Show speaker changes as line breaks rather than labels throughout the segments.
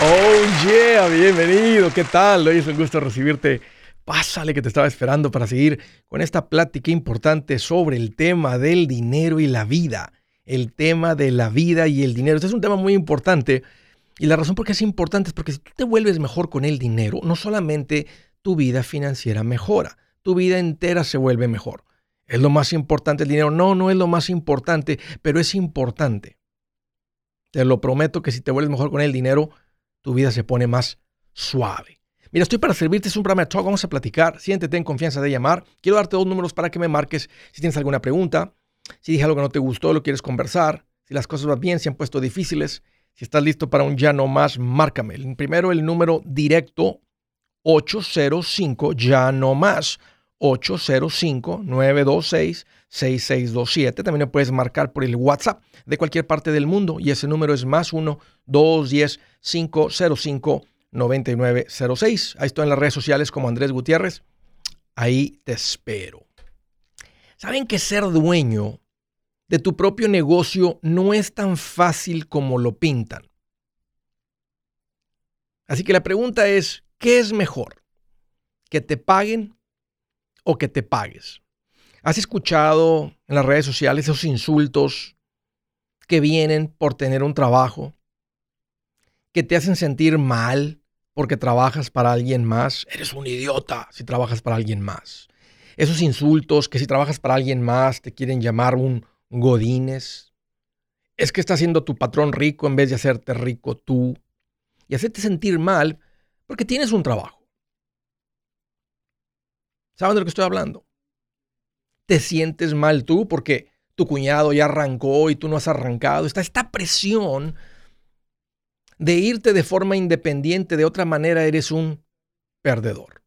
Oh yeah, bienvenido, ¿qué tal? Hoy es un gusto recibirte. Pásale que te estaba esperando para seguir con esta plática importante sobre el tema del dinero y la vida. El tema de la vida y el dinero. Este es un tema muy importante y la razón por qué es importante es porque si tú te vuelves mejor con el dinero, no solamente tu vida financiera mejora, tu vida entera se vuelve mejor. ¿Es lo más importante el dinero? No, no es lo más importante, pero es importante. Te lo prometo que si te vuelves mejor con el dinero, tu vida se pone más suave. Mira, estoy para servirte, es un programa de talk, vamos a platicar, siéntete en confianza de llamar. Quiero darte dos números para que me marques si tienes alguna pregunta, si dije algo que no te gustó, lo quieres conversar, si las cosas van bien, si han puesto difíciles, si estás listo para un ya no más, márcame. Primero el número directo 805 ya no más. 805-926-6627. También me puedes marcar por el WhatsApp de cualquier parte del mundo y ese número es más 1-210-505-9906. Ahí estoy en las redes sociales como Andrés Gutiérrez. Ahí te espero. ¿Saben que ser dueño de tu propio negocio no es tan fácil como lo pintan? Así que la pregunta es, ¿qué es mejor? ¿Que te paguen o que te pagues. ¿Has escuchado en las redes sociales esos insultos que vienen por tener un trabajo? Que te hacen sentir mal porque trabajas para alguien más. Eres un idiota si trabajas para alguien más. Esos insultos que si trabajas para alguien más te quieren llamar un godines. Es que estás haciendo tu patrón rico en vez de hacerte rico tú. Y hacerte sentir mal porque tienes un trabajo. ¿Saben de lo que estoy hablando? Te sientes mal tú porque tu cuñado ya arrancó y tú no has arrancado. Está esta presión de irte de forma independiente, de otra manera eres un perdedor.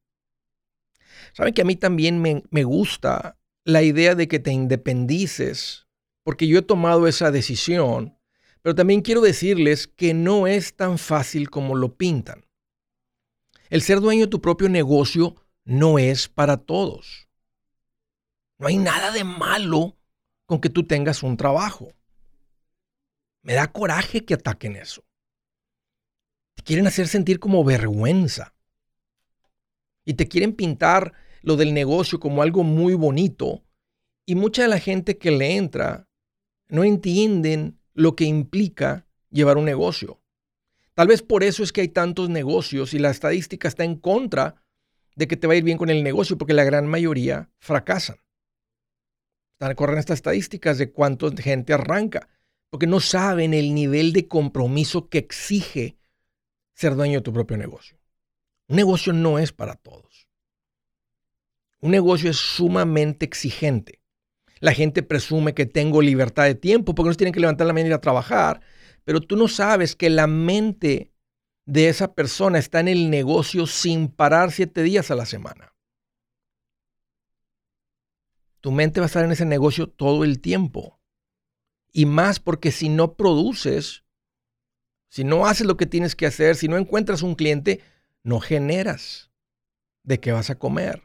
Saben que a mí también me, gusta la idea de que te independices, porque yo he tomado esa decisión, pero también quiero decirles que no es tan fácil como lo pintan. El ser dueño de tu propio negocio no es para todos. No hay nada de malo con que tú tengas un trabajo. Me da coraje que ataquen eso. Te quieren hacer sentir como vergüenza. Y te quieren pintar lo del negocio como algo muy bonito. Y mucha de la gente que le entra no entienden lo que implica llevar un negocio. Tal vez por eso es que hay tantos negocios y la estadística está en contra de que te va a ir bien con el negocio, porque la gran mayoría fracasan. Corren estas estadísticas de cuánta gente arranca, porque no saben el nivel de compromiso que exige ser dueño de tu propio negocio. Un negocio no es para todos. Un negocio es sumamente exigente. La gente presume que tengo libertad de tiempo porque no tienen que levantar la mañana y ir a trabajar, pero tú no sabes que la mente de esa persona está en el negocio sin parar siete días a la semana. Tu mente va a estar en ese negocio todo el tiempo. Y más porque si no produces, si no haces lo que tienes que hacer, si no encuentras un cliente, no generas de qué vas a comer.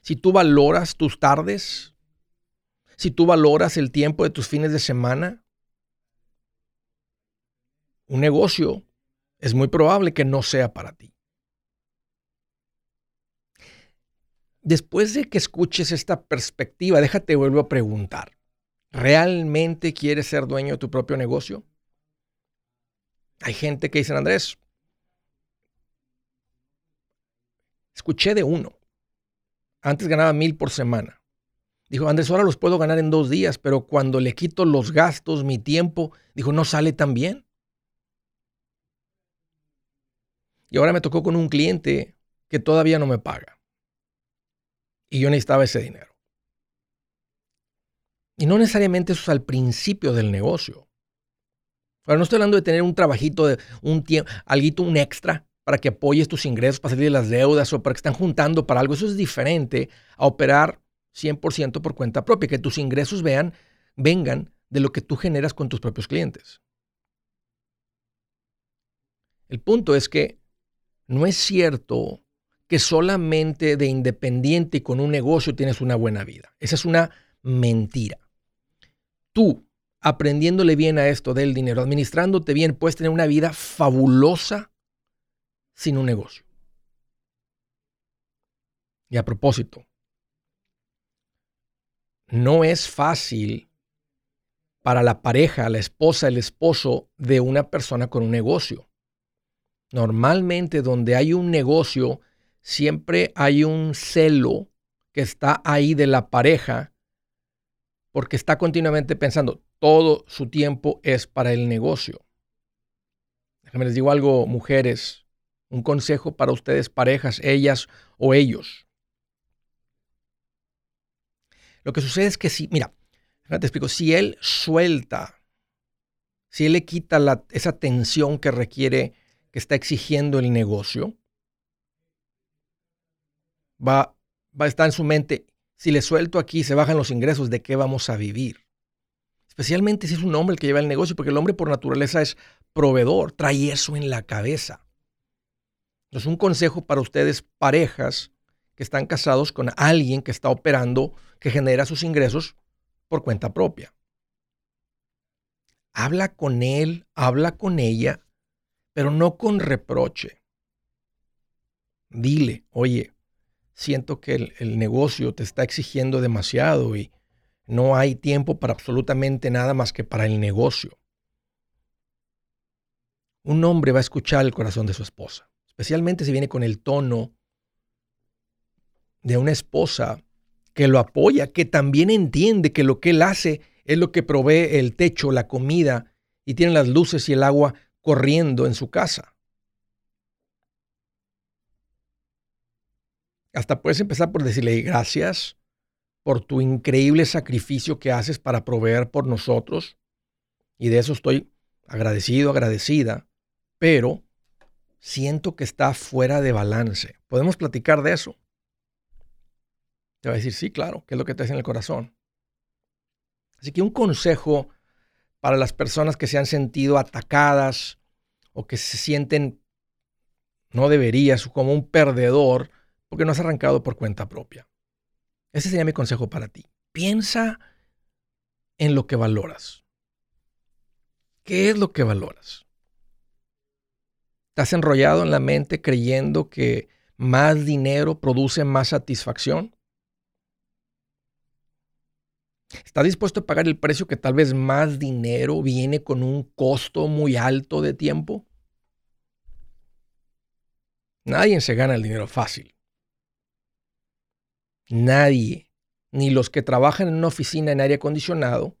Si tú valoras tus tardes, si tú valoras el tiempo de tus fines de semana, un negocio, es muy probable que no sea para ti. Después de que escuches esta perspectiva, déjate vuelvo a preguntar. ¿Realmente quieres ser dueño de tu propio negocio? Hay gente que dice, Andrés, escuché de uno. Antes ganaba mil por semana. Dijo, Andrés, ahora los puedo ganar en dos días, pero cuando le quito los gastos, mi tiempo, dijo, no sale tan bien. Y ahora me tocó con un cliente que todavía no me paga. Y yo necesitaba ese dinero. Y no necesariamente eso es al principio del negocio. Ahora no estoy hablando de tener un trabajito, de un tiempo, algo, un extra para que apoyes tus ingresos, para salir de las deudas o para que están juntando para algo. Eso es diferente a operar 100% por cuenta propia, que tus ingresos vean, vengan de lo que tú generas con tus propios clientes. El punto es que no es cierto que solamente de independiente y con un negocio tienes una buena vida. Esa es una mentira. Tú, aprendiéndole bien a esto del dinero, administrándote bien, puedes tener una vida fabulosa sin un negocio. Y a propósito, no es fácil para la pareja, la esposa, el esposo de una persona con un negocio. Normalmente donde hay un negocio, siempre hay un celo que está ahí de la pareja porque está continuamente pensando, todo su tiempo es para el negocio. Déjenme les digo algo, mujeres, un consejo para ustedes, parejas, ellas o ellos. Lo que sucede es que si, mira, te explico, si él suelta, si él le quita esa tensión que requiere, que está exigiendo el negocio, va, va a estar en su mente, si le suelto aquí, se bajan los ingresos, ¿de qué vamos a vivir? Especialmente si es un hombre el que lleva el negocio, porque el hombre por naturaleza es proveedor, trae eso en la cabeza. Entonces, un consejo para ustedes, parejas que están casados con alguien que está operando, que genera sus ingresos por cuenta propia. Habla con él, habla con ella, pero no con reproche. Dile, oye, siento que el, negocio te está exigiendo demasiado y no hay tiempo para absolutamente nada más que para el negocio. Un hombre va a escuchar el corazón de su esposa, especialmente si viene con el tono de una esposa que lo apoya, que también entiende que lo que él hace es lo que provee el techo, la comida y tiene las luces y el agua corriendo en su casa. Hasta puedes empezar por decirle gracias por tu increíble sacrificio que haces para proveer por nosotros. Y de eso estoy agradecido, agradecida. Pero siento que está fuera de balance. ¿Podemos platicar de eso? Te va a decir, sí, claro, ¿qué es lo que te hace en el corazón? Así que un consejo para las personas que se han sentido atacadas o que se sienten, no deberías, como un perdedor, porque no has arrancado por cuenta propia. Ese sería mi consejo para ti. Piensa en lo que valoras. ¿Qué es lo que valoras? ¿Estás enrollado en la mente creyendo que más dinero produce más satisfacción? ¿Estás dispuesto a pagar el precio que tal vez más dinero viene con un costo muy alto de tiempo? Nadie se gana el dinero fácil. Nadie, ni los que trabajan en una oficina en aire acondicionado,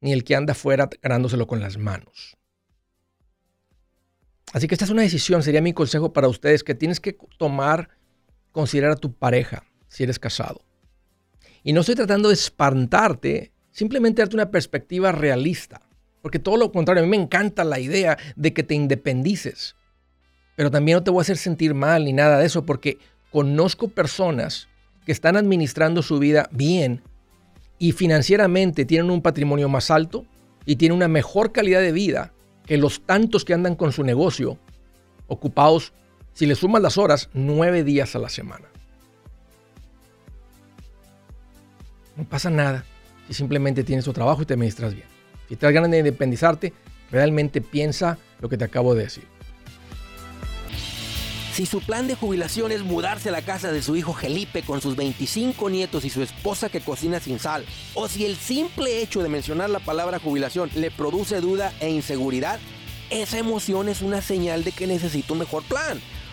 ni el que anda afuera ganándoselo con las manos. Así que esta es una decisión, sería mi consejo para ustedes, que tienes que tomar, considerar a tu pareja si eres casado. Y no estoy tratando de espantarte, simplemente darte una perspectiva realista. Porque todo lo contrario, a mí me encanta la idea de que te independices. Pero también no te voy a hacer sentir mal ni nada de eso, porque conozco personas que están administrando su vida bien y financieramente tienen un patrimonio más alto y tienen una mejor calidad de vida que los tantos que andan con su negocio ocupados, si le sumas las horas, nueve días a la semana. No pasa nada si simplemente tienes tu trabajo y te administras bien. Si te das ganas de independizarte, realmente piensa lo que te acabo de decir.
Si su plan de jubilación es mudarse a la casa de su hijo Felipe con sus 25 nietos y su esposa que cocina sin sal, o si el simple hecho de mencionar la palabra jubilación le produce duda e inseguridad, esa emoción es una señal de que necesita un mejor plan.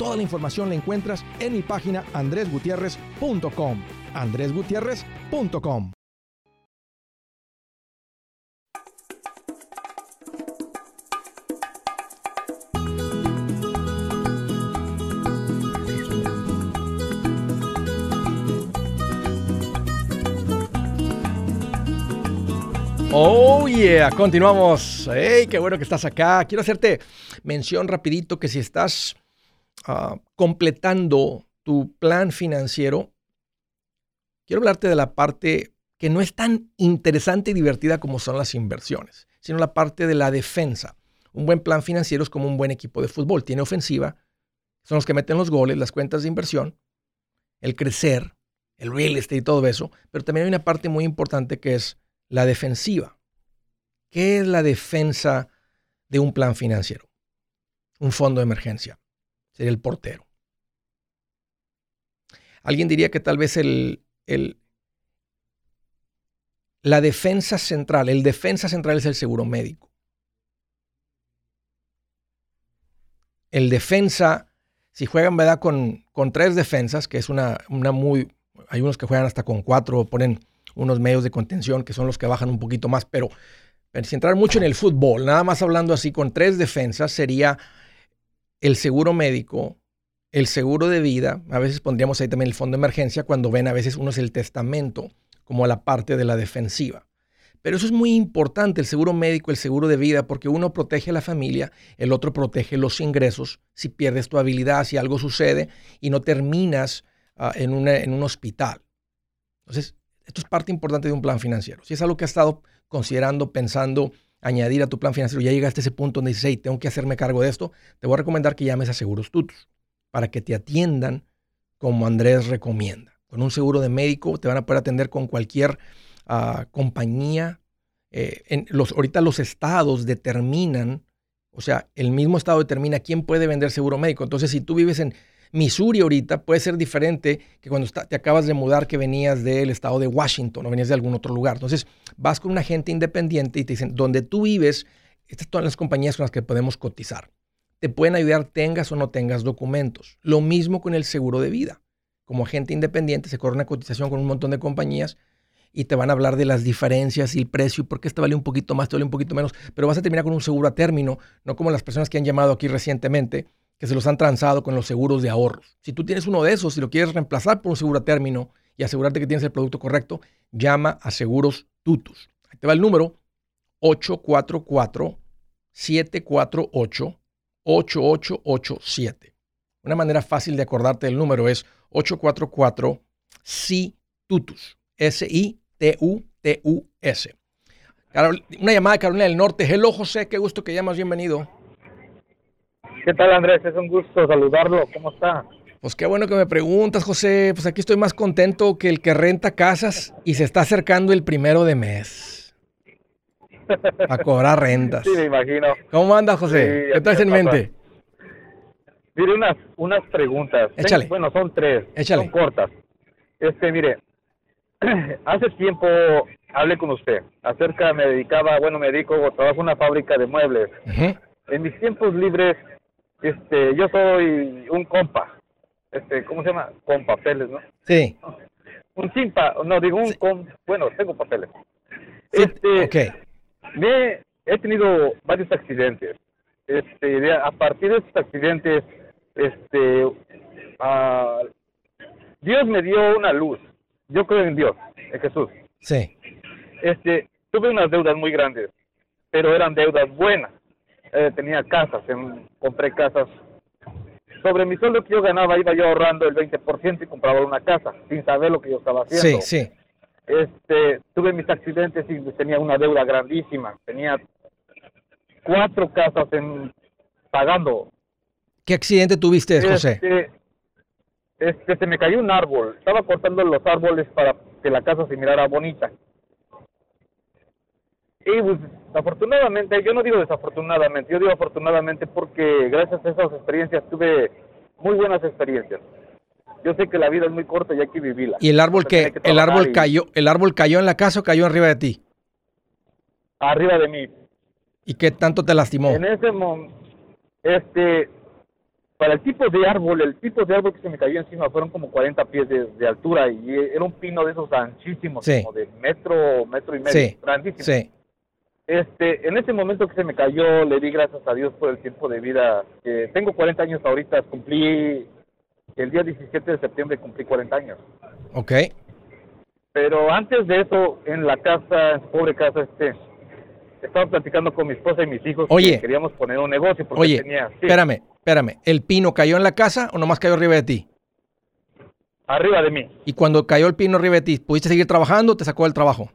Toda la información la encuentras en mi página andresgutierrez.com. andresgutierrez.com. Oh yeah, continuamos. Hey, qué bueno que estás acá. Quiero hacerte mención rapidito que si estás Ah, completando tu plan financiero, quiero hablarte de la parte que no es tan interesante y divertida como son las inversiones, sino la parte de la defensa. Un buen plan financiero es como un buen equipo de fútbol. Tiene ofensiva, son los que meten los goles, las cuentas de inversión, el crecer, el real estate y todo eso, pero también hay una parte muy importante que es la defensiva. ¿Qué es la defensa de un plan financiero? Un fondo de emergencia sería el portero. Alguien diría que tal vez el, la defensa central, el defensa central es el seguro médico. El defensa, si juegan ¿verdad? Con, con tres defensas, que es una, una muy, hay unos que juegan hasta con cuatro, ponen unos medios de contención que son los que bajan un poquito más, pero, sin entrar mucho en el fútbol, nada más hablando así con tres defensas sería el seguro médico, el seguro de vida, a veces pondríamos ahí también el fondo de emergencia cuando ven a veces uno es el testamento como la parte de la defensiva. Pero eso es muy importante, el seguro médico, el seguro de vida, porque uno protege a la familia, el otro protege los ingresos. Si pierdes tu habilidad, si algo sucede y no terminas ah, en, en un hospital. Entonces, esto es parte importante de un plan financiero. Si es algo que has estado considerando, pensando, añadir a tu plan financiero, ya llegaste a ese punto donde dices, hey, tengo que hacerme cargo de esto, te voy a recomendar que llames a Seguros Tutus para que te atiendan como Andrés recomienda. Con un seguro de médico te van a poder atender con cualquier ah, compañía. Eh, en los, ahorita los estados determinan, o sea, el mismo estado determina quién puede vender seguro médico. Entonces, si tú vives en Missouri ahorita, puede ser diferente que cuando te acabas de mudar que venías del estado de Washington o venías de algún otro lugar. Entonces, vas con un agente independiente y te dicen, donde tú vives, estas son las compañías con las que podemos cotizar. Te pueden ayudar tengas o no tengas documentos. Lo mismo con el seguro de vida. Como agente independiente se corre una cotización con un montón de compañías y te van a hablar de las diferencias y el precio y por qué este vale un poquito más, te vale un poquito menos, pero vas a terminar con un seguro a término, no como las personas que han llamado aquí recientemente, que se los han transado con los seguros de ahorros. Si tú tienes uno de esos, si lo quieres reemplazar por un seguro a término y asegurarte que tienes el producto correcto, llama a Seguros Tutus. Ahí te va el número 844-748-8887. Una manera fácil de acordarte del número es 844-SI-TUTUS. S-I-T-U-T-U-S. Una llamada de Carolina del Norte. Hello, José. Qué gusto que llamas. Bienvenido.
¿Qué tal, Andrés? Es un gusto saludarlo. ¿Cómo está?
Pues qué bueno que me preguntas, José. Pues aquí estoy más contento que el que renta casas y se está acercando el primero de mes. A cobrar rentas.
Sí, me imagino.
¿Cómo andas, José? ¿Qué traes en mente?
Mire, unas, unas preguntas.
Échale.
Bueno, son tres.
Échale.
Son cortas. Este, mire, hace tiempo hablé con usted acerca, me dedicaba, bueno, me dedico, trabajo en una fábrica de muebles. En mis tiempos libres este, yo soy un compa, este, ¿cómo se llama? Con papeles, ¿no?
Sí.
Un simpa, no, digo un con, bueno, tengo papeles. Este,
okay.
me, he tenido varios accidentes. Este, a partir de estos accidentes, este, uh, Dios me dio una luz. Yo creo en Dios, en Jesús.
Sí.
Este, tuve unas deudas muy grandes, pero eran deudas buenas. Eh, tenía casas, compré casas. Sobre mi sueldo que yo ganaba, iba yo ahorrando el 20% y compraba una casa, sin saber lo que yo estaba haciendo.
Sí, sí.
Este, tuve mis accidentes y tenía una deuda grandísima. Tenía cuatro casas en, pagando.
¿Qué accidente tuviste, José?
Este, este, se me cayó un árbol. Estaba cortando los árboles para que la casa se mirara bonita. Y pues, afortunadamente, yo no digo desafortunadamente, yo digo afortunadamente porque gracias a esas experiencias tuve muy buenas experiencias. Yo sé que la vida es muy corta y hay que vivirla.
¿Y el árbol que, el árbol cayó, el árbol cayó en la casa o cayó arriba de ti?
Arriba de mí.
¿Y qué tanto te lastimó?
En ese momento, este, para el tipo de árbol, el tipo de árbol que se me cayó encima fueron como 40 pies de, altura y era un pino de esos anchísimos, como de metro, metro y medio, sí. grandísimo. Sí. Este, en ese momento que se me cayó, le di gracias a Dios por el tiempo de vida. tengo 40 años ahorita, cumplí el día 17 de septiembre cumplí 40 años.
Ok.
Pero antes de eso, en la casa, en su pobre casa, este, estaba platicando con mi esposa y mis hijos
oye,
que queríamos poner un negocio porque
oye,
tenía...
espérame, espérame. ¿El pino cayó en la casa o nomás cayó arriba de ti?
Arriba de mí.
Y cuando cayó el pino arriba de ti, ¿pudiste seguir trabajando o te sacó del trabajo?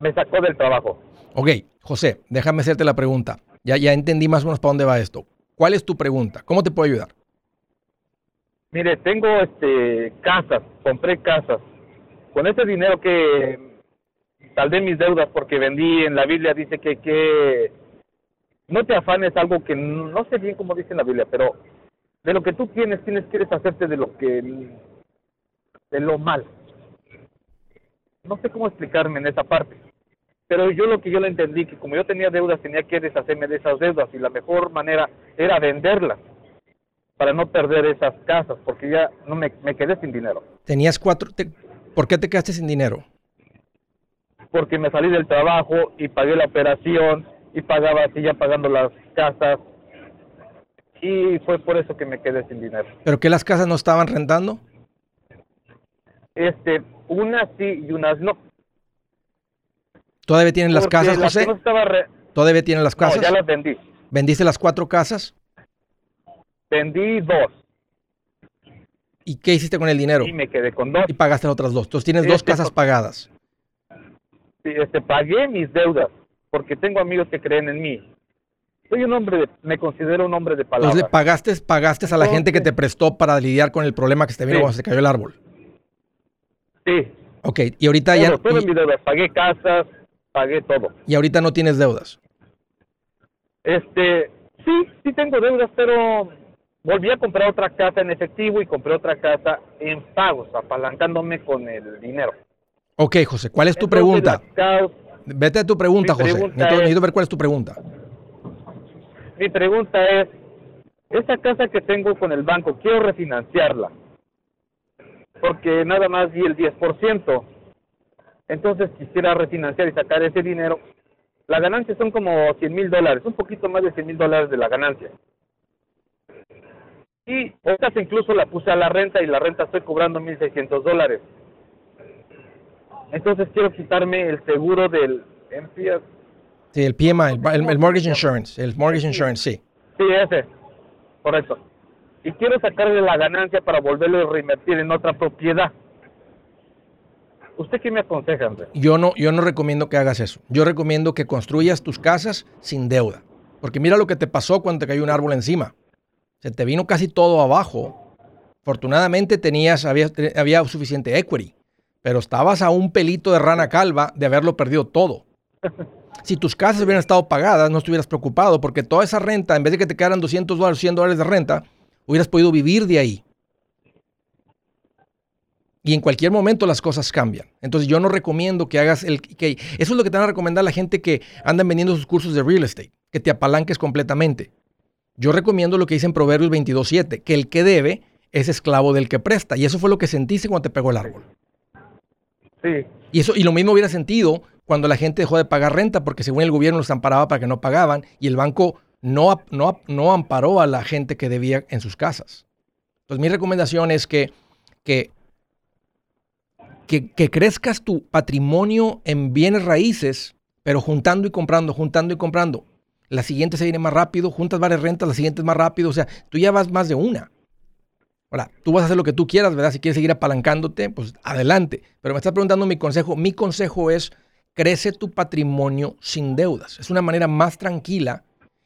Me sacó del trabajo.
Ok, José, déjame hacerte la pregunta. Ya, ya entendí más o menos para dónde va esto. ¿Cuál es tu pregunta? ¿Cómo te puedo ayudar?
Mire, tengo este casas, compré casas. Con ese dinero que saldé mis deudas porque vendí en la Biblia dice que que no te afanes algo que no sé bien cómo dice en la Biblia, pero de lo que tú tienes tienes que deshacerte de lo que de lo mal. No sé cómo explicarme en esa parte. Pero yo lo que yo le entendí que como yo tenía deudas tenía que deshacerme de esas deudas y la mejor manera era venderlas para no perder esas casas, porque ya no me, quedé sin dinero.
Tenías cuatro, ¿por qué te quedaste sin dinero?
Porque me salí del trabajo y pagué la operación y pagaba, ya pagando las casas y fue por eso que me quedé sin dinero.
¿Pero qué las casas no estaban rentando?
Este, unas sí y unas no.
¿Todavía tienen las casas, José? ¿Todavía tienen las casas?
No, ya las vendí.
¿Vendiste las cuatro casas?
Vendí dos.
¿Y qué hiciste con el dinero?
Y me quedé con dos.
Y pagaste las otras dos. Entonces tienes dos este, casas pagadas.
Sí, este, pagué mis deudas porque tengo amigos que creen en mí. Soy un hombre, me considero un hombre de palabra.
Entonces pagaste, pagaste a la gente que te prestó para lidiar con el problema que se te vino cuando se cayó el árbol.
Sí.
Ok, y ahorita ya...
Todo mis deudas, pagué casas, pagué todo.
Y ahorita no tienes deudas.
Este, sí, sí tengo deudas, pero volví a comprar otra casa en efectivo y compré otra casa en pagos, apalancándome con el dinero.
Ok, José, ¿cuál es tu pregunta? Vete a tu pregunta, José. necesito, ver cuál es tu pregunta.
Mi pregunta es, esa casa que tengo con el banco, quiero refinanciarla, porque nada más di el 10%. Entonces quisiera refinanciar y sacar ese dinero. La ganancia son como 100 mil dólares, un poquito más de 100 mil dólares de la ganancia. Y esta incluso la puse a la renta y la renta estoy cobrando 1.600 dólares. Entonces quiero quitarme el seguro del MPS.
Sí, el PMI, el, Mortgage Insurance, el Mortgage Insurance, sí.
Sí, ese, correcto. Y quiero sacarle la ganancia para volverlo a reinvertir en otra propiedad. ¿Usted qué me aconseja, Andrés?
Yo no, yo no recomiendo que hagas eso. Yo recomiendo que construyas tus casas sin deuda. Porque mira lo que te pasó cuando te cayó un árbol encima se te vino casi todo abajo. Afortunadamente tenías, había, había suficiente equity, pero estabas a un pelito de rana calva de haberlo perdido todo. Si tus casas hubieran estado pagadas, no estuvieras preocupado, porque toda esa renta, en vez de que te quedaran 200 dólares, 100 dólares de renta, hubieras podido vivir de ahí. Y en cualquier momento las cosas cambian. Entonces yo no recomiendo que hagas el... Que, eso es lo que te van a recomendar la gente que andan vendiendo sus cursos de real estate, que te apalanques completamente. Yo recomiendo lo que dice en Proverbios 22.7, que el que debe es esclavo del que presta. Y eso fue lo que sentiste cuando te pegó el árbol.
Sí.
Y, eso, y lo mismo hubiera sentido cuando la gente dejó de pagar renta, porque según el gobierno los amparaba para que no pagaban y el banco no, no, no amparó a la gente que debía en sus casas. Entonces mi recomendación es que, que, que, crezcas tu patrimonio en bienes raíces, pero juntando y comprando, juntando y comprando. La siguiente se viene más rápido, juntas varias rentas, la siguiente es más rápido, o sea, tú ya vas más de una. Ahora, tú vas a hacer lo que tú quieras, ¿verdad? Si quieres seguir apalancándote, pues adelante. Pero me estás preguntando mi consejo. Mi consejo es, crece tu patrimonio sin deudas. Es una manera más tranquila.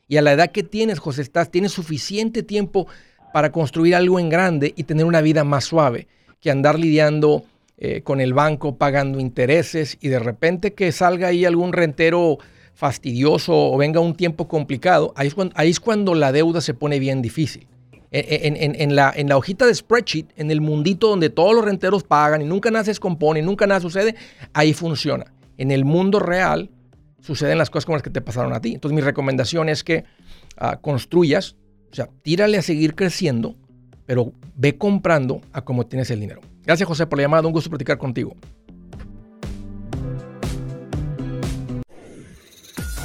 Y a la edad que tienes, José, estás, tienes suficiente tiempo para construir algo en grande y tener una vida más suave que andar lidiando eh, con el banco, pagando intereses y de repente que salga ahí algún rentero fastidioso o venga un tiempo complicado, ahí es cuando, ahí es cuando la deuda se pone bien difícil en, la, en la hojita de spreadsheet, en el mundito donde todos los renteros pagan y nunca nada se descompone nunca nada sucede, ahí funciona. En el mundo real suceden las cosas como las que te pasaron a ti. Entonces mi recomendación es que ah, construyas, o sea, tírale a seguir creciendo, pero ve comprando a cómo tienes el dinero. Gracias José por la llamada, un gusto platicar contigo.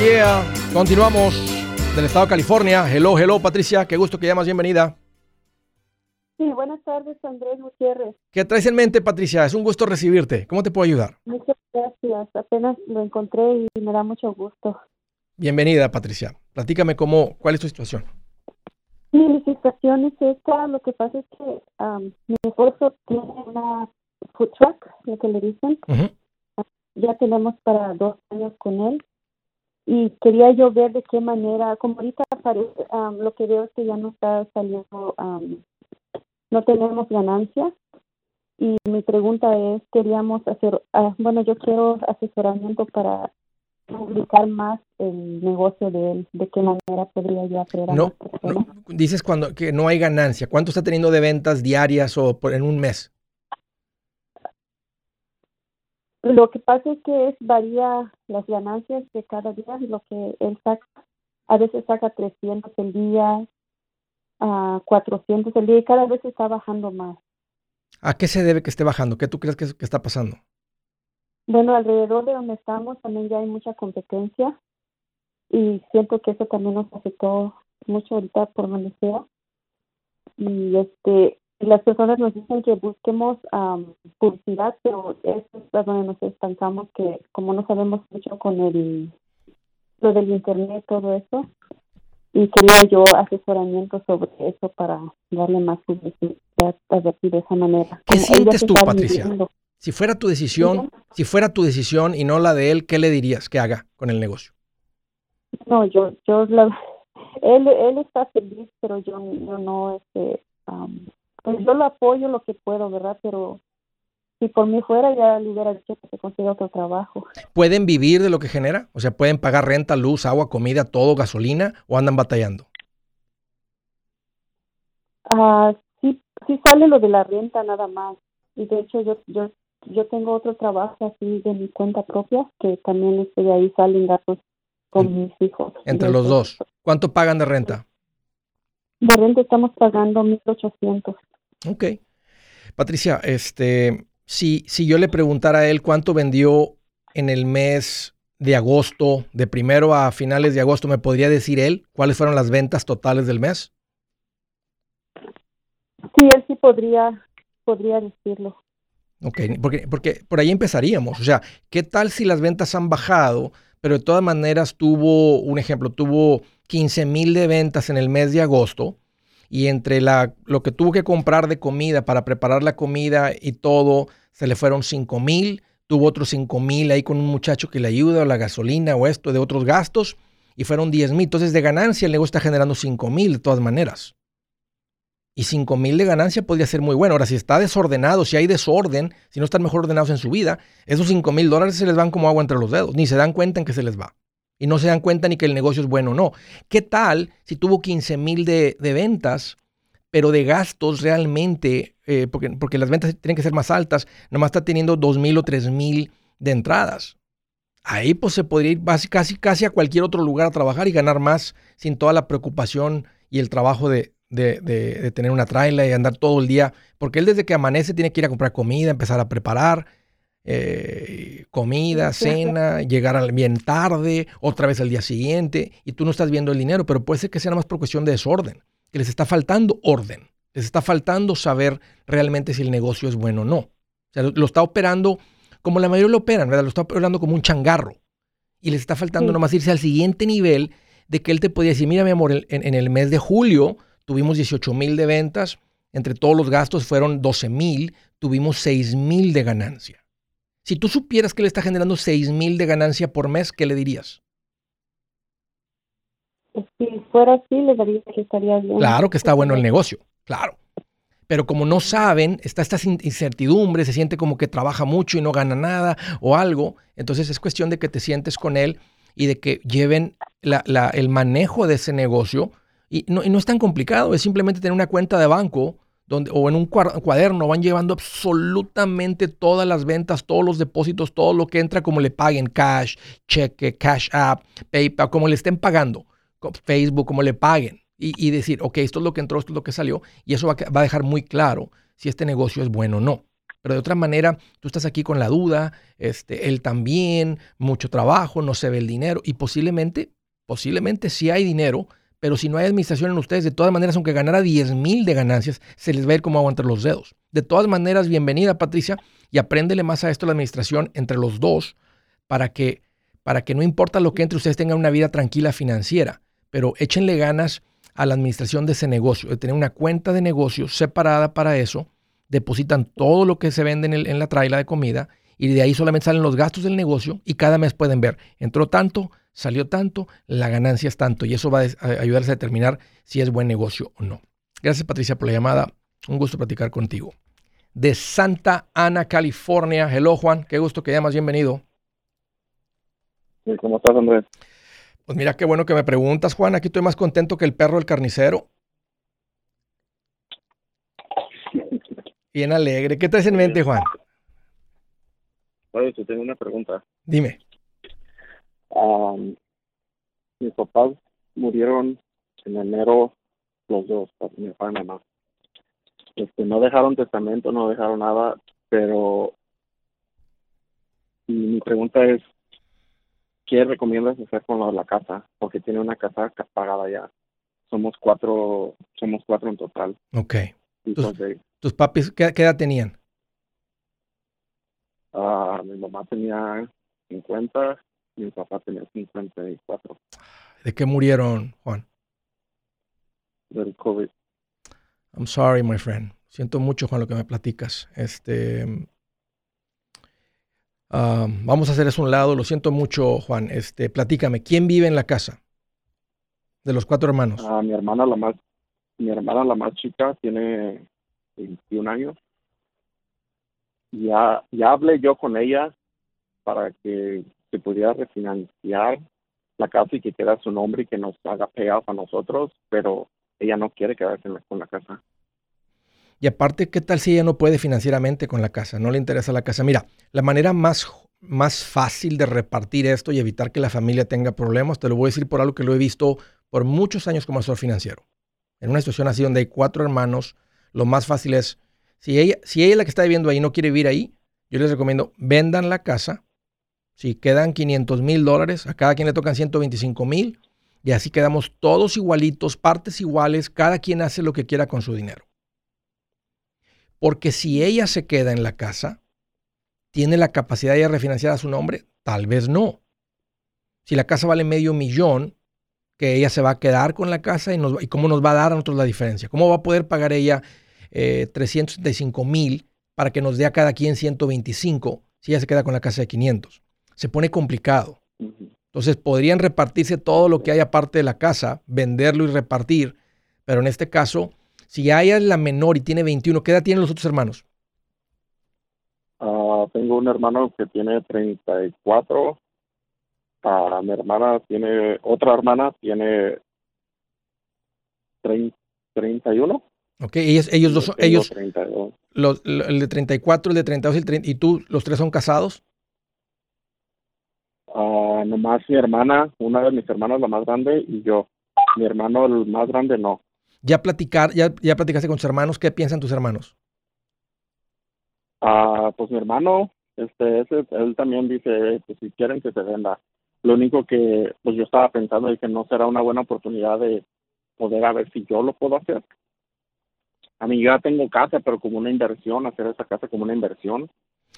Yeah, continuamos del estado de California. Hello, hello Patricia, qué gusto que llamas, bienvenida.
Sí, buenas tardes Andrés Gutiérrez.
¿Qué traes en mente Patricia? Es un gusto recibirte. ¿Cómo te puedo ayudar?
Muchas gracias, apenas lo encontré y me da mucho gusto.
Bienvenida Patricia. Platícame cómo, cuál es tu situación.
mi situación es esta, lo que pasa es que mi esposo tiene una food truck, lo que le dicen. Ya tenemos para dos años con él y quería yo ver de qué manera, como ahorita parece, lo que veo es que ya no está saliendo, no tenemos ganancias y mi pregunta es, queríamos hacer, ah, bueno, yo quiero asesoramiento para publicar más el negocio de él, de qué manera podría yo hacer
no, no, dices cuando que no hay ganancia, ¿cuánto está teniendo de ventas diarias o por, en un mes?
Lo que pasa es que es varía las ganancias de cada día, lo que él saca. A veces saca 300 el día, a 400 el día y cada vez está bajando más.
¿A qué se debe que esté bajando? ¿Qué tú crees que, está pasando?
Bueno, alrededor de donde estamos también ya hay mucha competencia y siento que eso también nos afectó mucho ahorita por donde sea. Y este, las personas nos dicen que busquemos publicidad, pero es donde nos estancamos, que como no sabemos mucho con el lo del internet, todo eso, y quería yo asesoramiento sobre eso para darle más publicidad a de esa manera.
¿Qué sientes tú, Patricia? Si fuera tu decisión, si fuera tu decisión y no la de él, ¿qué le dirías que haga con el negocio?
No, yo, yo, él, él está feliz, pero yo, yo no, este, pues yo lo apoyo lo que puedo, ¿verdad? Pero si por mí fuera, ya le hubiera dicho que se consiga otro trabajo.
¿Pueden vivir de lo que genera? O sea, ¿pueden pagar renta, luz, agua, comida, todo, gasolina o andan batallando?
Ah, sí, sí sale lo de la renta nada más. Y de hecho yo, yo, yo tengo otro trabajo así de mi cuenta propia que también estoy ahí salen gastos con mis hijos.
Entre los dos. ¿Cuánto pagan de renta?
De renta estamos pagando 1.800.
Ok. Patricia, este, si, si yo le preguntara a él cuánto vendió en el mes de agosto, de primero a finales de agosto, ¿me podría decir él cuáles fueron las ventas totales del mes?
Sí, él sí podría, podría decirlo.
Ok, porque, porque por ahí empezaríamos. O sea, ¿qué tal si las ventas han bajado, pero de todas maneras tuvo, un ejemplo, tuvo 15 mil de ventas en el mes de agosto y entre la, lo que tuvo que comprar de comida para preparar la comida y todo, se le fueron 5 mil, tuvo otros 5 mil ahí con un muchacho que le ayuda o la gasolina o esto de otros gastos y fueron 10 mil. Entonces de ganancia el negocio está generando 5 mil de todas maneras. Y 5 mil de ganancia podría ser muy bueno. Ahora, si está desordenado, si hay desorden, si no están mejor ordenados en su vida, esos 5 mil dólares se les van como agua entre los dedos. Ni se dan cuenta en que se les va y no se dan cuenta ni que el negocio es bueno o no. ¿Qué tal si tuvo 15 mil de, ventas, pero de gastos realmente, eh, porque, porque las ventas tienen que ser más altas, nomás está teniendo 2 mil o 3 mil de entradas? Ahí pues se podría ir casi, casi a cualquier otro lugar a trabajar y ganar más sin toda la preocupación y el trabajo de, de, tener una trailer y andar todo el día, porque él desde que amanece tiene que ir a comprar comida, empezar a preparar, eh, comida, cena, llegar bien tarde, otra vez al día siguiente, y tú no estás viendo el dinero, pero puede ser que sea más por cuestión de desorden, que les está faltando orden, les está faltando saber realmente si el negocio es bueno o no. O sea, lo, está operando como la mayoría lo operan, ¿verdad? Lo está operando como un changarro. Y les está faltando nomás irse al siguiente nivel de que él te podía decir, mira mi amor, en, en el mes de julio tuvimos 18 mil de ventas, entre todos los gastos fueron 12 mil, tuvimos 6 mil de ganancia. Si tú supieras que le está generando 6 mil de ganancia por mes, ¿qué le dirías?
Pues, si fuera así, le diría que estaría bien.
Claro que está bueno el negocio, claro. Pero como no saben, está esta incertidumbre, se siente como que trabaja mucho y no gana nada o algo, entonces es cuestión de que te sientes con él y de que lleven el manejo de ese negocio. Y no, y no es tan complicado, es simplemente tener una cuenta de banco o en un cuaderno van llevando absolutamente todas las ventas, todos los depósitos, todo lo que entra, como le paguen, cash, cheque, cash app, PayPal, como le estén pagando, Facebook, como le paguen. Y, decir, ok, esto es lo que entró, esto es lo que salió, y eso va, va a dejar muy claro si este negocio es bueno o no. Pero de otra manera, tú estás aquí con la duda, este, él también, mucho trabajo, no se ve el dinero, y posiblemente, posiblemente sí hay dinero, pero si no hay administración en ustedes, de todas maneras, aunque ganara 10 mil de ganancias, se les va a ir como agua entre los dedos. De todas maneras, bienvenida Patricia y apréndele más a esto la administración entre los dos para que, para que no importa lo que entre, ustedes tengan una vida tranquila financiera, pero échenle ganas a la administración de ese negocio, de tener una cuenta de negocio separada para eso, depositan todo lo que se vende en, en la traila de comida y de ahí solamente salen los gastos del negocio y cada mes pueden ver, entró tanto, salió tanto, la ganancia es tanto y eso va a ayudarles a determinar si es buen negocio o no. Gracias Patricia por la llamada, un gusto platicar contigo. De Santa Ana, California. Hello Juan, qué gusto que llamas, bienvenido.
Sí, ¿Cómo estás Andrés?
Pues mira qué bueno que me preguntas Juan, aquí estoy más contento que el perro del carnicero. Bien alegre. ¿Qué traes en mente, Juan?
Oye, yo tengo una pregunta.
Dime
mis papás murieron en enero los dos, mi papá y mi mamá. Este, no dejaron testamento, no dejaron nada, pero mi pregunta es, ¿qué recomiendas hacer con la, casa? Porque tiene una casa pagada ya. Somos cuatro, somos cuatro en total.
Ok. ¿Tus, papis qué, edad tenían?
Uh, mi mamá tenía 50 mi papá tenía 54.
¿De qué murieron, Juan?
Del COVID.
I'm sorry, my friend. Siento mucho, Juan, lo que me platicas. Este, um, vamos a hacer eso a un lado. Lo siento mucho, Juan. Este, platícame, ¿quién vive en la casa? De los cuatro hermanos.
Ah, mi hermana la más, mi hermana la más chica tiene 21 años. Ya, ya hablé yo con ella para que se pudiera refinanciar la casa y que quede su nombre y que nos haga pegado a nosotros, pero ella no quiere quedarse con la casa.
Y aparte, ¿qué tal si ella no puede financieramente con la casa? No le interesa la casa. Mira, la manera más, más fácil de repartir esto y evitar que la familia tenga problemas, te lo voy a decir por algo que lo he visto por muchos años como asesor financiero. En una situación así donde hay cuatro hermanos, lo más fácil es, si ella, si ella la que está viviendo ahí no quiere vivir ahí, yo les recomiendo vendan la casa, si quedan 500 mil dólares, a cada quien le tocan 125 mil y así quedamos todos igualitos, partes iguales, cada quien hace lo que quiera con su dinero. Porque si ella se queda en la casa, ¿tiene la capacidad de refinanciar a su nombre? Tal vez no. Si la casa vale medio millón, que ella se va a quedar con la casa y, cómo nos va a dar a nosotros la diferencia. ¿Cómo va a poder pagar ella eh, 365 mil para que nos dé a cada quien 125 si ella se queda con la casa de 500? Se pone complicado. Entonces podrían repartirse todo lo que hay aparte de la casa, venderlo y repartir, pero en este caso, si ella es la menor y tiene 21, ¿qué edad tienen los otros hermanos?
Ah, tengo un hermano que tiene 34. Uh, mi hermana tiene, otra hermana tiene 30, 31.
Ok, ellos, ellos dos, ellos, los, el de 34, el de 32 y el 30, ¿y tú, los tres son casados?
Uh, nomás mi hermana, una de mis hermanas, la más grande, y yo. Mi hermano, el más grande, no.
¿Ya platicar, ya, ya platicaste con tus hermanos? ¿Qué piensan tus hermanos?
Ah, pues mi hermano, este, ese, él también dice, pues si quieren que se venda. Lo único que, pues yo estaba pensando es que no será una buena oportunidad de poder a ver si yo lo puedo hacer. A mí ya tengo casa, pero como una inversión, hacer esa casa como una inversión.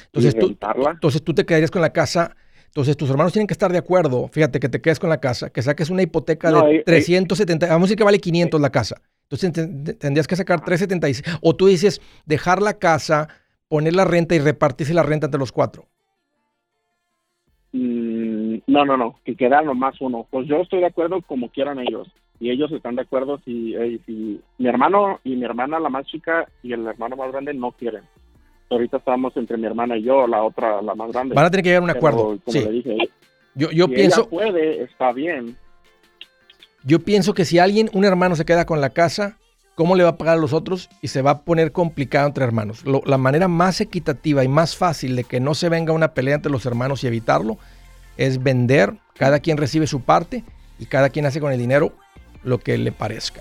Entonces, tú, entonces tú te quedarías con la casa. Entonces tus hermanos tienen que estar de acuerdo, fíjate, que te quedes con la casa, que saques una hipoteca de 370, vamos a decir que vale 500 la casa. Entonces tendrías que sacar 376. O tú dices, dejar la casa, poner la renta y repartirse la renta entre los cuatro?
Mm, no, no, no, que queda nomás uno. Pues yo estoy de acuerdo como quieran ellos. Y ellos están de acuerdo si, eh, si mi hermano y mi hermana, la más chica, y el hermano más grande no quieren. Ahorita estamos entre mi hermana y yo, la otra, la más grande.
Van a tener que llegar a un acuerdo. sí. dije, yo, yo pienso.
puede, está bien.
Yo pienso que si alguien, un hermano se queda con la casa, cómo le va a pagar a los otros y se va a poner complicado entre hermanos. la manera más equitativa y más fácil de que no se venga una pelea entre los hermanos y evitarlo es vender, cada quien recibe su parte y cada quien hace con el dinero lo que le parezca.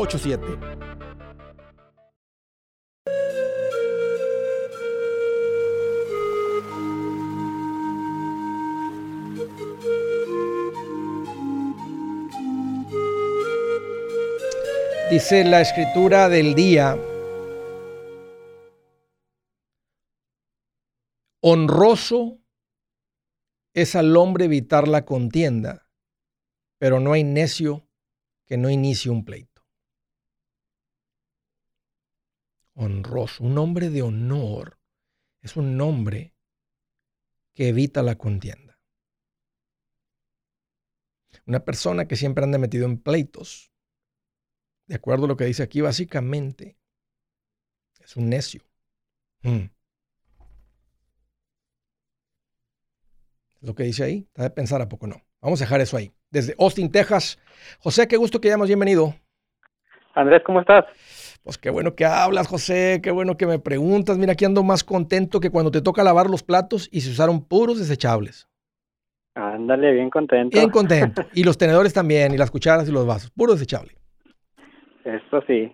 Dice la escritura del día, honroso es al hombre evitar la contienda, pero no hay necio que no inicie un pleito. Honroso, un hombre de honor es un hombre que evita la contienda. Una persona que siempre anda metido en pleitos, de acuerdo a lo que dice aquí, básicamente es un necio. Mm. lo que dice ahí. Está de pensar a poco no. Vamos a dejar eso ahí. Desde Austin, Texas. José, qué gusto que hayamos bienvenido.
Andrés, ¿cómo estás?
Pues qué bueno que hablas, José, qué bueno que me preguntas. Mira, aquí ando más contento que cuando te toca lavar los platos y se usaron puros desechables.
Ándale, bien contento.
Bien contento. Y los tenedores también, y las cucharas y los vasos, puro desechable.
Eso sí.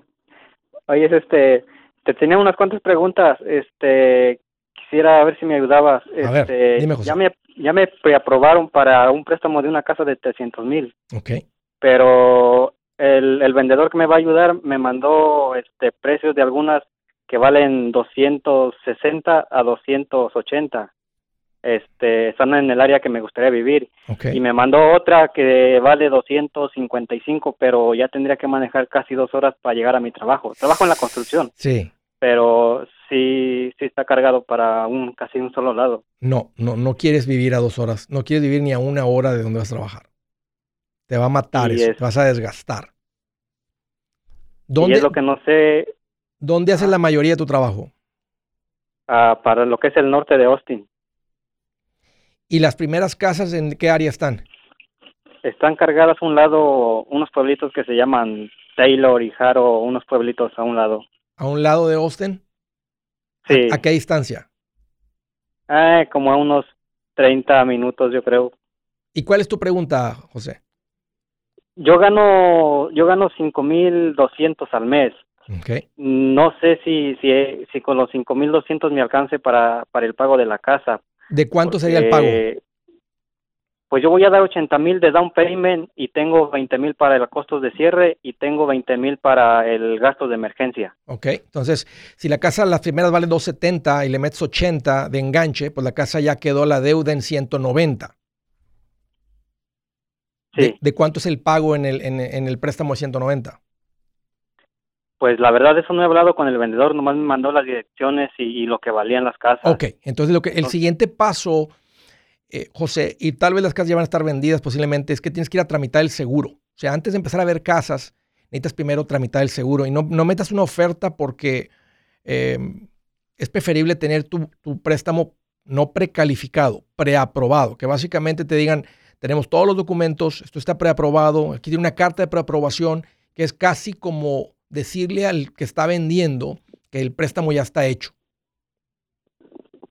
Oye, este, te tenía unas cuantas preguntas. Este, quisiera ver si me ayudabas.
A ver,
este,
dime, José.
Ya me, ya me preaprobaron para un préstamo de una casa de 300 mil.
Ok.
Pero el, el vendedor que me va a ayudar me mandó este precios de algunas que valen 260 a 280. Este, están en el área que me gustaría vivir.
Okay.
Y me mandó otra que vale 255, pero ya tendría que manejar casi dos horas para llegar a mi trabajo. Trabajo en la construcción.
Sí.
Pero sí, sí está cargado para un casi un solo lado.
No, no, no quieres vivir a dos horas. No quieres vivir ni a una hora de donde vas a trabajar. Te va a matar
Y
eso.
es-
Te vas a desgastar.
¿Dónde, y es lo que no sé.
¿Dónde haces la mayoría de tu trabajo?
Ah, para lo que es el norte de Austin.
¿Y las primeras casas en qué área están?
Están cargadas a un lado unos pueblitos que se llaman Taylor y Haro, unos pueblitos a un lado.
¿A un lado de Austin?
Sí.
¿A, qué distancia?
Eh, como a unos 30 minutos, yo creo.
¿Y cuál es tu pregunta, José?
Yo gano, yo gano 5.200 al mes.
Okay.
No sé si, si, si con los 5.200 me alcance para, para el pago de la casa.
¿De cuánto sería el pago?
Pues yo voy a dar 80 mil de down payment y tengo 20 mil para el costos de cierre y tengo 20 mil para el gasto de emergencia.
Ok, entonces si la casa las primeras vale 270 y le metes 80 de enganche, pues la casa ya quedó la deuda en 190.
Sí.
¿De, cuánto es el pago en el, en, el préstamo de 190?
Pues la verdad eso no he hablado con el vendedor, nomás me mandó las direcciones y, lo que valían las casas.
Ok, entonces lo que el siguiente paso eh, José, y tal vez las casas ya van a estar vendidas posiblemente, es que tienes que ir a tramitar el seguro. O sea, antes de empezar a ver casas, necesitas primero tramitar el seguro y no, no metas una oferta porque em, es preferible tener tu, préstamo no precalificado, preaprobado, que básicamente te digan, tenemos todos los documentos, esto está preaprobado, aquí tiene una carta de preaprobación, que es casi como decirle al que está vendiendo que el préstamo ya está hecho.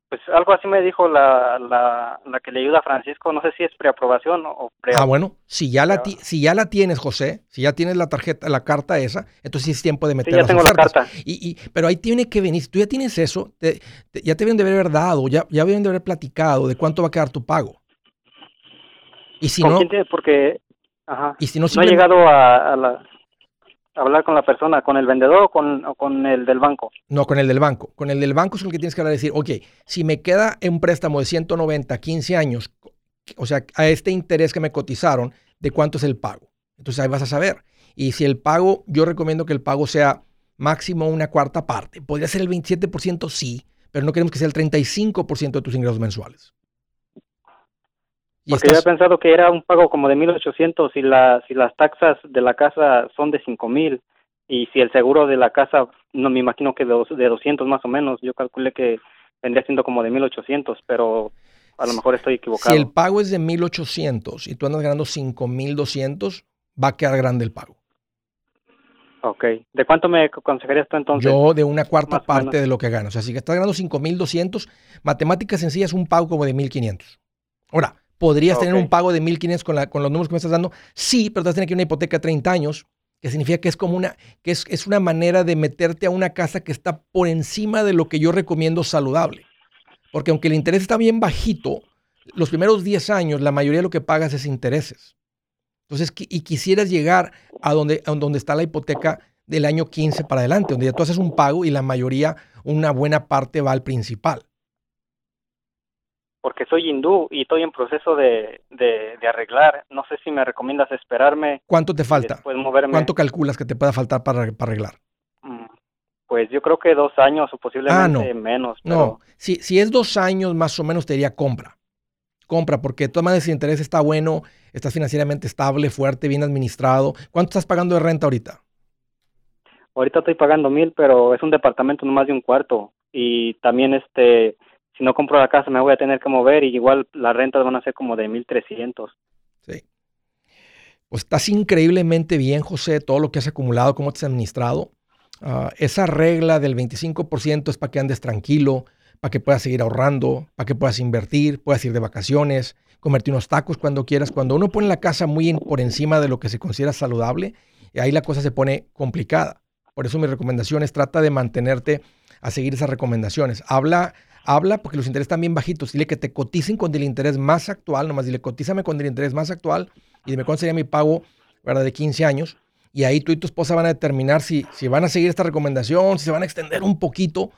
Pues algo así me dijo la, la, la que le ayuda a Francisco, no sé si es preaprobación o pre
Ah, bueno, si ya, la si ya la tienes, José, si ya tienes la tarjeta, la carta esa, entonces sí es tiempo de meter
sí, ya tengo la carta.
Y, y, pero ahí tiene que venir, si tú ya tienes eso, ya te deben de haber dado, ya, ya deben de haber platicado de cuánto va a quedar tu pago.
Y si no... Porque... Ajá.
Y si no,
no ha llegado a la hablar con la persona, con el vendedor o con, con, el del banco?
No, con el del banco. Con el del banco es el que tienes que hablar y decir, ok, si me queda un préstamo de 190, 15 años, o sea, a este interés que me cotizaron, ¿de cuánto es el pago? Entonces ahí vas a saber. Y si el pago, yo recomiendo que el pago sea máximo una cuarta parte. Podría ser el 27%, sí, pero no queremos que sea el 35% de tus ingresos mensuales.
Porque yo he pensado que era un pago como de 1.800 y la, si las taxas de la casa son de 5.000 y si el seguro de la casa, no me imagino que de, de 200 más o menos, yo calculé que vendría siendo como de 1.800, pero a lo mejor estoy equivocado.
Si el pago es de 1.800 y tú andas ganando 5.200, va a quedar grande el pago.
Ok. ¿De cuánto me aconsejarías tú entonces?
Yo de una cuarta parte de lo que ganas. O sea, si estás ganando 5.200, matemáticas sencillas, un pago como de 1.500. Ahora, ¿Podrías tener un pago de 1.500 con, con los números que me estás dando? Sí, pero te vas a tener que una hipoteca de 30 años, que significa que es como una, que es, es una manera de meterte a una casa que está por encima de lo que yo recomiendo saludable. Porque aunque el interés está bien bajito, los primeros 10 años la mayoría de lo que pagas es intereses. Entonces, y quisieras llegar a donde, a donde está la hipoteca del año 15 para adelante, donde ya tú haces un pago y la mayoría, una buena parte va al principal
porque soy hindú y estoy en proceso de, de, arreglar. No sé si me recomiendas esperarme.
¿Cuánto te falta? ¿Cuánto calculas que te pueda faltar para, arreglar?
Mm, pues yo creo que dos años o posiblemente ah, menos.
No, si, si es dos años más o menos te diría compra. Compra, porque de todas maneras el interés está bueno, estás financieramente estable, fuerte, bien administrado. ¿Cuánto estás pagando de renta ahorita?
Ahorita estoy pagando mil, pero es un departamento no más de un cuarto. Y también este si no compro la casa me voy a tener que mover y igual las rentas van a ser como de 1.300.
Sí. Pues estás increíblemente bien, José, todo lo que has acumulado, cómo te has administrado. Ah, esa regla del 25% es para que andes tranquilo, para que puedas seguir ahorrando, para que puedas invertir, puedas ir de vacaciones, comerte unos tacos cuando quieras. Cuando uno pone la casa muy por encima de lo que se considera saludable, ahí la cosa se pone complicada. Por eso mi recomendación es trata de mantenerte a seguir esas recomendaciones. Habla habla porque los intereses están bien bajitos. Dile que te coticen con el interés más actual, nomás dile cotízame con el interés más actual y dime cuánto sería mi pago, ¿verdad? De 15 años. Y ahí tú y tu esposa van a determinar si, si van a seguir esta recomendación, si se van a extender un poquito.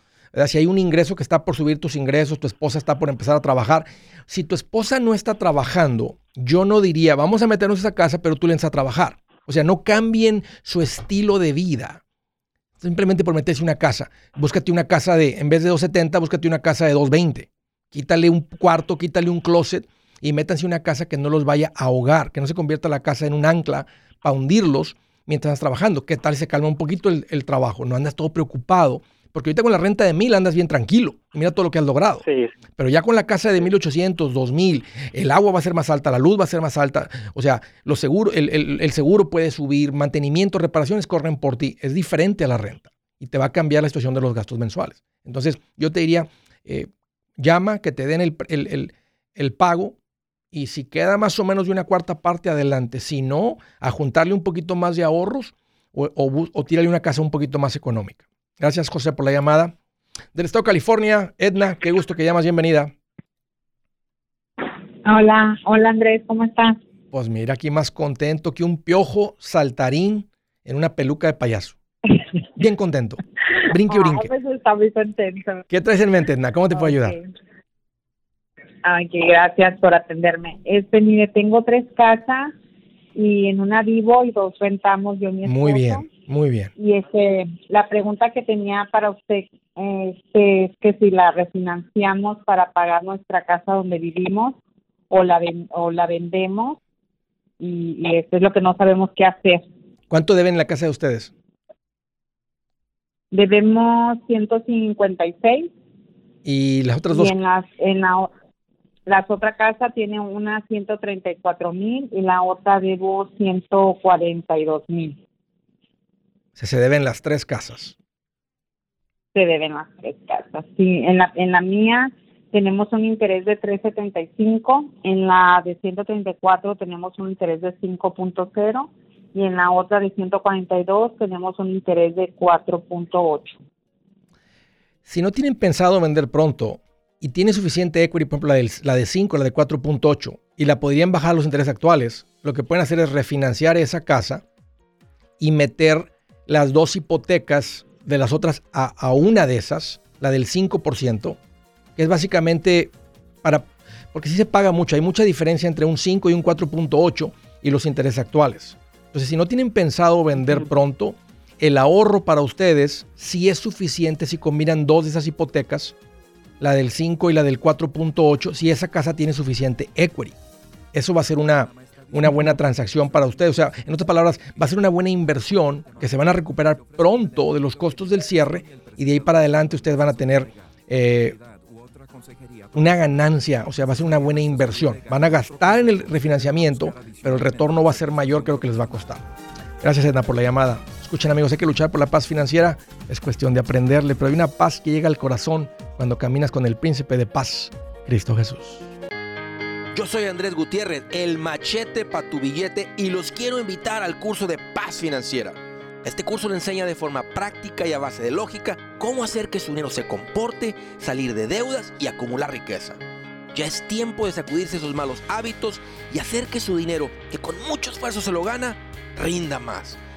Si hay un ingreso que está por subir tus ingresos, tu esposa está por empezar a trabajar. Si tu esposa no está trabajando, yo no diría, vamos a meternos a esa casa, pero tú le a trabajar. O sea, no cambien su estilo de vida. Simplemente por meterse una casa. Búscate una casa de, en vez de 270, búscate una casa de 220. Quítale un cuarto, quítale un closet y métanse una casa que no los vaya a ahogar, que no se convierta la casa en un ancla para hundirlos mientras estás trabajando. ¿Qué tal se calma un poquito el, el trabajo? No andas todo preocupado porque ahorita con la renta de mil andas bien tranquilo. mira todo lo que has logrado.
Sí.
Pero ya con la casa de 1800, 2000, el agua va a ser más alta, la luz va a ser más alta. O sea, lo seguro, el, seguro puede subir, mantenimiento, reparaciones corren por ti. Es diferente a la renta y te va a cambiar la situación de los gastos mensuales. Entonces, yo te diría, eh, llama, que te den el, pago y si queda más o menos de una cuarta parte adelante, si no, a juntarle un poquito más de ahorros o, o, o tírale una casa un poquito más económica. Gracias, José, por la llamada. Del Estado de California, Edna, qué gusto que llamas, bienvenida.
Hola, hola Andrés, ¿cómo estás?
Pues mira, aquí más contento que un piojo saltarín en una peluca de payaso. Bien contento. Brinque, brinque.
pues está muy contento.
¿Qué traes en mente, Edna? ¿Cómo te puedo ayudar?
Ay, gracias por atenderme. Este, mire, tengo tres casas y en una vivo y dos rentamos yo mi esposo.
Muy bien. Muy bien.
Y este, la pregunta que tenía para usted este, es que si la refinanciamos para pagar nuestra casa donde vivimos o la, o la vendemos y, y esto es lo que no sabemos qué hacer.
¿Cuánto deben la casa de ustedes?
Debemos 156.
¿Y las otras dos?
Y en las, en la, las otra casa tiene una 134 mil y la otra debo 142 mil
se deben las tres casas.
Se deben las tres casas, sí. En la, en la mía tenemos un interés de 3.75, en la de 134 tenemos un interés de 5.0 y en la otra de 142 tenemos un interés de 4.8.
Si no tienen pensado vender pronto y tienen suficiente equity, por ejemplo, la, la de 5, la de 4.8, y la podrían bajar los intereses actuales, lo que pueden hacer es refinanciar esa casa y meter las dos hipotecas de las otras a, una de esas, la del 5%, que es básicamente para, porque sí se paga mucho, hay mucha diferencia entre un 5 y un 4.8 y los intereses actuales. Entonces, si no tienen pensado vender pronto, el ahorro para ustedes sí es suficiente si combinan dos de esas hipotecas, la del 5 y la del 4.8, si esa casa tiene suficiente equity. Eso va a ser una, una buena transacción para usted. O sea, en otras palabras, va a ser una buena inversión que se van a recuperar pronto de los costos del cierre y de ahí para adelante ustedes van a tener eh, una ganancia, o sea, va a ser una buena inversión. Van a gastar en el refinanciamiento, pero el retorno va a ser mayor que lo que les va a costar. Gracias, Edna, por la llamada. Escuchen, amigos, hay que luchar por la paz financiera. Es cuestión de aprenderle, pero hay una paz que llega al corazón cuando caminas con el príncipe de paz, Cristo Jesús.
Yo soy Andrés Gutiérrez, el machete para tu billete y los quiero invitar al curso de paz financiera. Este curso le enseña de forma práctica y a base de lógica cómo hacer que su dinero se comporte, salir de deudas y acumular riqueza. Ya es tiempo de sacudirse esos malos hábitos y hacer que su dinero, que con mucho esfuerzo se lo gana, rinda más.